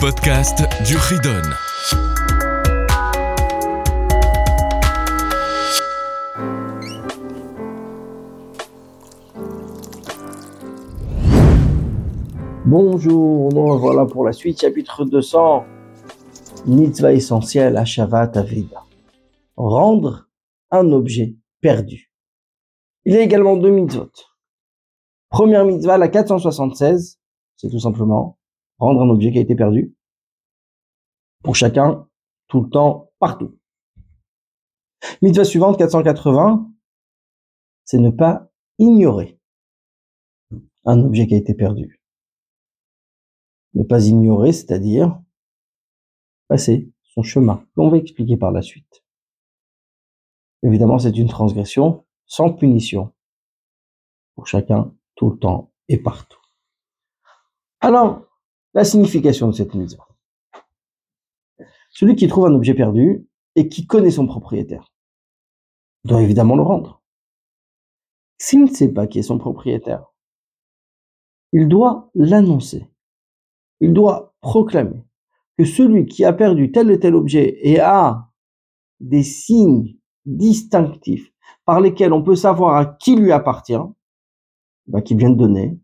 podcast du Ridon. Bonjour, voilà pour la suite, chapitre 200. Mitzvah essentielle à Shavat Aveda. Rendre un objet perdu. Il y a également deux mitzvot. Première mitzvah, la 476, c'est tout simplement rendre un objet qui a été perdu. Pour chacun, tout le temps, partout. Mitzvah suivante, 480, c'est ne pas ignorer un objet qui a été perdu ne pas ignorer, c'est-à-dire passer son chemin, qu'on va expliquer par la suite. Évidemment, c'est une transgression sans punition pour chacun, tout le temps et partout. Alors, la signification de cette mise. Celui qui trouve un objet perdu et qui connaît son propriétaire doit évidemment le rendre. S'il ne sait pas qui est son propriétaire, il doit l'annoncer il doit proclamer que celui qui a perdu tel et tel objet et a des signes distinctifs par lesquels on peut savoir à qui lui appartient, bah, qu'il vient de donner,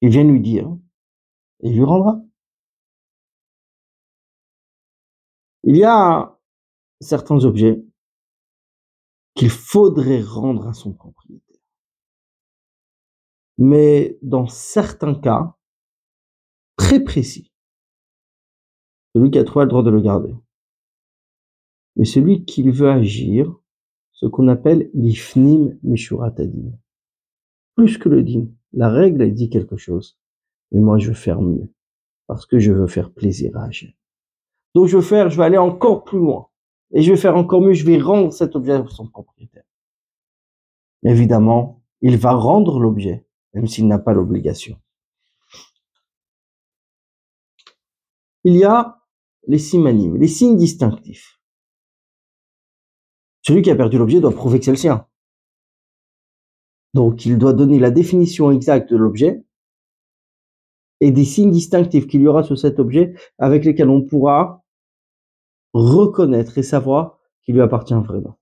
il vient lui dire, et il lui rendra. Il y a certains objets qu'il faudrait rendre à son propriétaire. Mais dans certains cas, très précis. Celui qui a trouvé le droit de le garder. Mais celui qui veut agir, ce qu'on appelle l'ifnim mishuratadin. Plus que le din. La règle, dit quelque chose. Mais moi, je veux faire mieux. Parce que je veux faire plaisir à Hachem. Donc, je veux faire, je vais aller encore plus loin. Et je vais faire encore mieux, je vais rendre cet objet à son propriétaire. Évidemment, il va rendre l'objet, même s'il n'a pas l'obligation. il y a les simanim, les signes distinctifs. Celui qui a perdu l'objet doit prouver que c'est le sien. Donc, il doit donner la définition exacte de l'objet et des signes distinctifs qu'il y aura sur cet objet avec lesquels on pourra reconnaître et savoir qu'il lui appartient vraiment.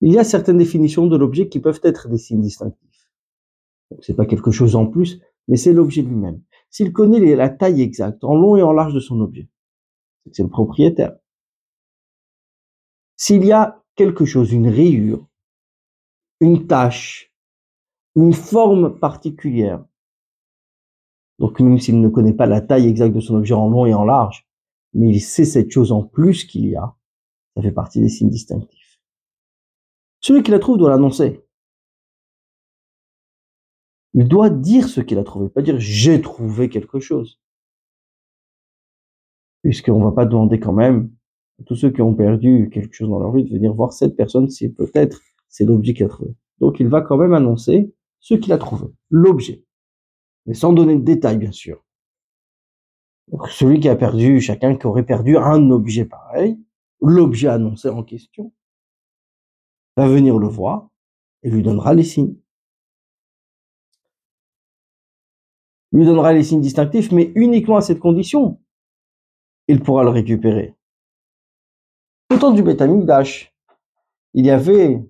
Il y a certaines définitions de l'objet qui peuvent être des signes distinctifs. C'est pas quelque chose en plus, mais c'est l'objet lui-même s'il connaît la taille exacte, en long et en large de son objet, c'est le propriétaire. S'il y a quelque chose, une rayure, une tache, une forme particulière, donc même s'il ne connaît pas la taille exacte de son objet en long et en large, mais il sait cette chose en plus qu'il y a, ça fait partie des signes distinctifs. Celui qui la trouve doit l'annoncer. Il doit dire ce qu'il a trouvé, pas dire j'ai trouvé quelque chose. Puisqu'on va pas demander quand même à tous ceux qui ont perdu quelque chose dans leur vie de venir voir cette personne si peut-être c'est l'objet qu'il a trouvé. Donc il va quand même annoncer ce qu'il a trouvé, l'objet. Mais sans donner de détails, bien sûr. Celui qui a perdu, chacun qui aurait perdu un objet pareil, l'objet annoncé en question, va venir le voir et lui donnera les signes. lui donnera les signes distinctifs, mais uniquement à cette condition. Il pourra le récupérer. Au temps du Beth il y avait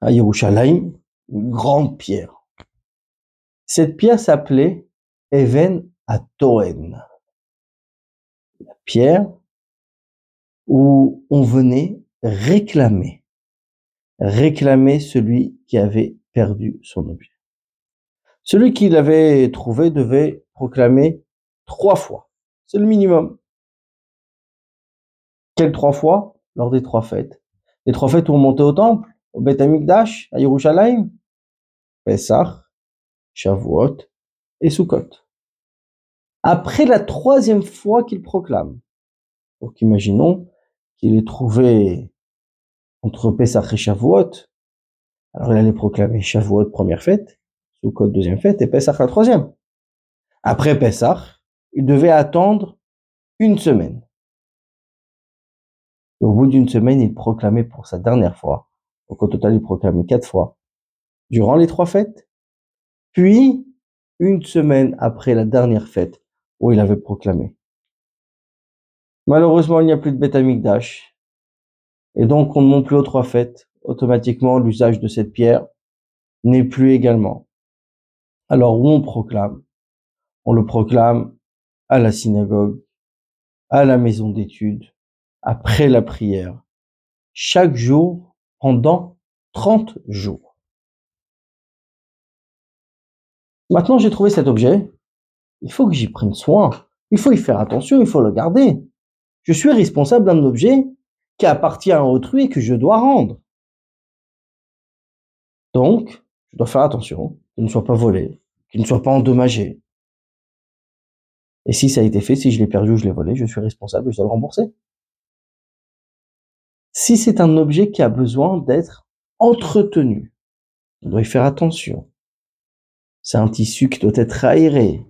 à Yerushalayim une grande pierre. Cette pierre s'appelait Even Atoen. La pierre où on venait réclamer, réclamer celui qui avait perdu son objet. Celui qui l'avait trouvé devait proclamer trois fois. C'est le minimum. Quelles trois fois? Lors des trois fêtes. Les trois fêtes où on montait au temple, au Beth Amikdash, à Yerushalayim, Pesach, Shavuot et Sukkot. Après la troisième fois qu'il proclame, donc imaginons qu'il ait trouvé entre Pesach et Shavuot, alors il allait proclamer Shavuot première fête, code deuxième fête, et Pessah la troisième. Après Pessah, il devait attendre une semaine. au bout d'une semaine, il proclamait pour sa dernière fois. Donc au total, il proclamait quatre fois durant les trois fêtes. Puis, une semaine après la dernière fête où il avait proclamé. Malheureusement, il n'y a plus de Beth Amikdash. Et donc, on ne monte plus aux trois fêtes. Automatiquement, l'usage de cette pierre n'est plus également. Alors, où on proclame? On le proclame à la synagogue, à la maison d'études, après la prière, chaque jour pendant 30 jours. Maintenant, j'ai trouvé cet objet. Il faut que j'y prenne soin. Il faut y faire attention. Il faut le garder. Je suis responsable d'un objet qui appartient à autrui et que je dois rendre. Donc, je dois faire attention qu'il ne soit pas volé, qu'il ne soit pas endommagé. Et si ça a été fait, si je l'ai perdu ou je l'ai volé, je suis responsable et je dois le rembourser. Si c'est un objet qui a besoin d'être entretenu, on doit y faire attention. C'est un tissu qui doit être aéré.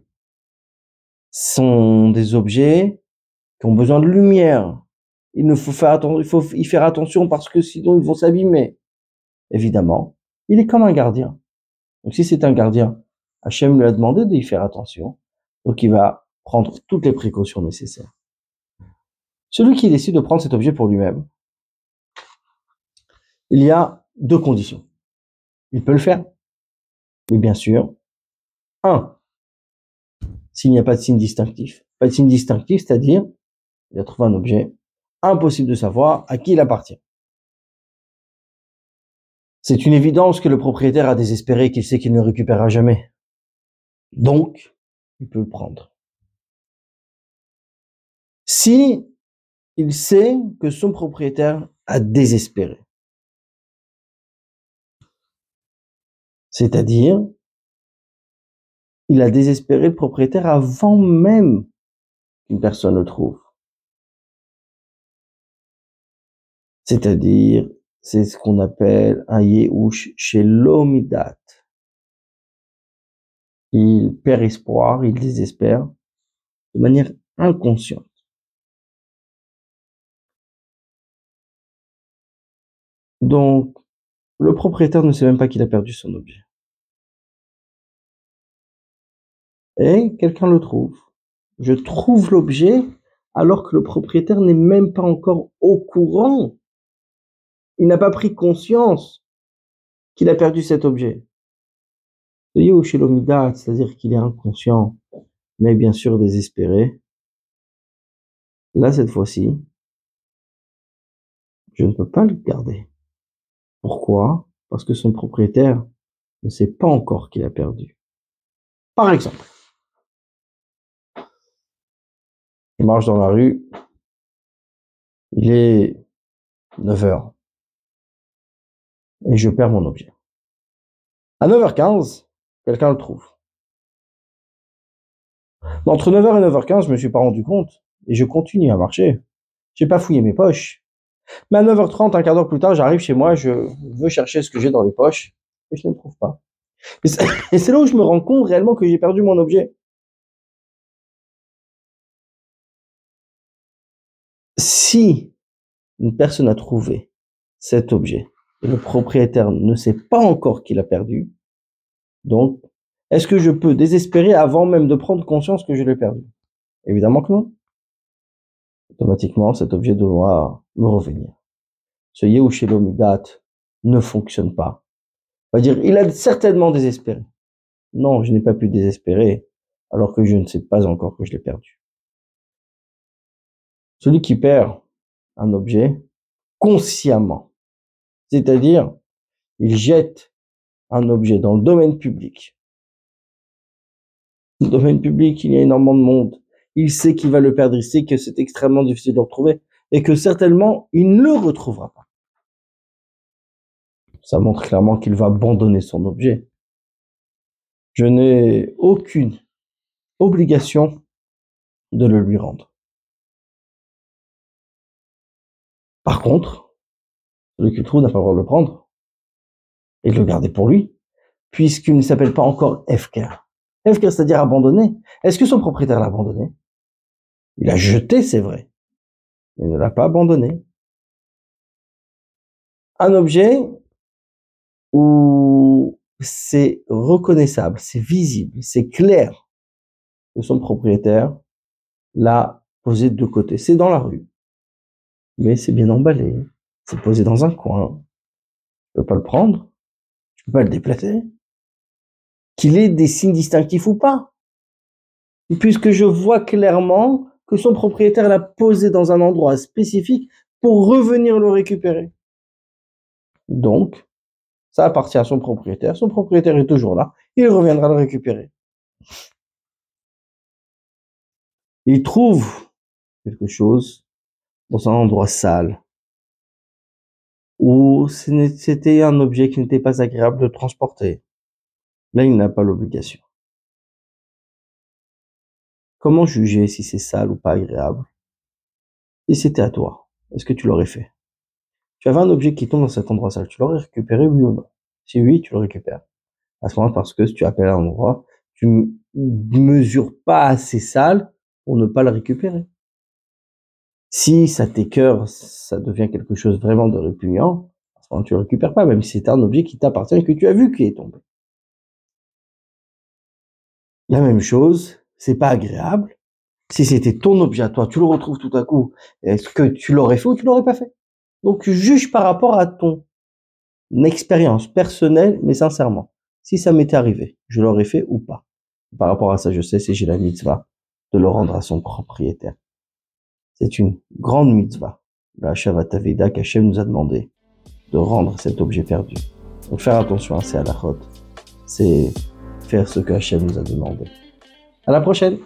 Ce sont des objets qui ont besoin de lumière. Il faut faire il faut y faire attention parce que sinon ils vont s'abîmer. Évidemment, il est comme un gardien. Donc si c'est un gardien, Hachem lui a demandé d'y faire attention. Donc il va prendre toutes les précautions nécessaires. Celui qui décide de prendre cet objet pour lui-même, il y a deux conditions. Il peut le faire, mais bien sûr, un, s'il n'y a pas de signe distinctif. Pas de signe distinctif, c'est-à-dire, il a trouvé un objet, impossible de savoir à qui il appartient. C'est une évidence que le propriétaire a désespéré qu'il sait qu'il ne récupérera jamais. Donc, il peut le prendre. Si il sait que son propriétaire a désespéré, c'est-à-dire, il a désespéré le propriétaire avant même qu'une personne le trouve. C'est-à-dire, c'est ce qu'on appelle un Yehush chez l'Omidat. Il perd espoir, il désespère de manière inconsciente. Donc, le propriétaire ne sait même pas qu'il a perdu son objet. Et quelqu'un le trouve. Je trouve l'objet alors que le propriétaire n'est même pas encore au courant il n'a pas pris conscience qu'il a perdu cet objet. C'est-à-dire qu'il est inconscient, mais bien sûr désespéré. Là, cette fois-ci, je ne peux pas le garder. Pourquoi? Parce que son propriétaire ne sait pas encore qu'il a perdu. Par exemple, je marche dans la rue, il est 9 heures et je perds mon objet. À 9h15, quelqu'un le trouve. Entre 9h et 9h15, je me suis pas rendu compte et je continue à marcher. J'ai pas fouillé mes poches. Mais à 9h30, un quart d'heure plus tard, j'arrive chez moi, je veux chercher ce que j'ai dans les poches et je ne le trouve pas. Et c'est là où je me rends compte réellement que j'ai perdu mon objet. Si une personne a trouvé cet objet le propriétaire ne sait pas encore qu'il a perdu. Donc, est-ce que je peux désespérer avant même de prendre conscience que je l'ai perdu? Évidemment que non. Automatiquement, cet objet doit me revenir. Ce Yehushelomidat ne fonctionne pas. On va dire, il a certainement désespéré. Non, je n'ai pas pu désespérer alors que je ne sais pas encore que je l'ai perdu. Celui qui perd un objet consciemment c'est-à-dire, il jette un objet dans le domaine public. Dans le domaine public, il y a énormément de monde. Il sait qu'il va le perdre, il sait que c'est extrêmement difficile de le retrouver et que certainement il ne le retrouvera pas. Ça montre clairement qu'il va abandonner son objet. Je n'ai aucune obligation de le lui rendre. Par contre, celui qui le trouve n'a pas le droit de le prendre et de le garder pour lui, puisqu'il ne s'appelle pas encore Efker. Efker, c'est-à-dire abandonné. Est-ce que son propriétaire l'a abandonné? Il a jeté, c'est vrai, il ne l'a pas abandonné. Un objet où c'est reconnaissable, c'est visible, c'est clair que son propriétaire l'a posé de côté. C'est dans la rue, mais c'est bien emballé, c'est posé dans un coin. Tu peux pas le prendre, tu peux pas le déplacer. Qu'il ait des signes distinctifs ou pas. puisque je vois clairement que son propriétaire l'a posé dans un endroit spécifique pour revenir le récupérer. Donc, ça appartient à son propriétaire. Son propriétaire est toujours là. Il reviendra le récupérer. Il trouve quelque chose dans un endroit sale où c'était un objet qui n'était pas agréable de transporter. Là, il n'a pas l'obligation. Comment juger si c'est sale ou pas agréable? Si c'était à toi, est-ce que tu l'aurais fait? Tu avais un objet qui tombe dans cet endroit sale, tu l'aurais récupéré oui ou non? Si oui, tu le récupères. À ce moment parce que si tu appelles un endroit, tu ne mesures pas assez sale pour ne pas le récupérer. Si ça t'écœure, ça devient quelque chose vraiment de répugnant, tu le récupères pas, même si c'est un objet qui t'appartient et que tu as vu qui est tombé. La même chose, c'est pas agréable. Si c'était ton objet à toi, tu le retrouves tout à coup, est-ce que tu l'aurais fait ou tu l'aurais pas fait? Donc juge par rapport à ton expérience personnelle, mais sincèrement. Si ça m'était arrivé, je l'aurais fait ou pas? Par rapport à ça, je sais si j'ai la mitzvah de le rendre à son propriétaire. C'est une grande mitzvah, la Shavataveda qu'Hachem nous a demandé de rendre cet objet perdu. Donc faire attention à ces halachot, c'est faire ce que Hachem nous a demandé. À la prochaine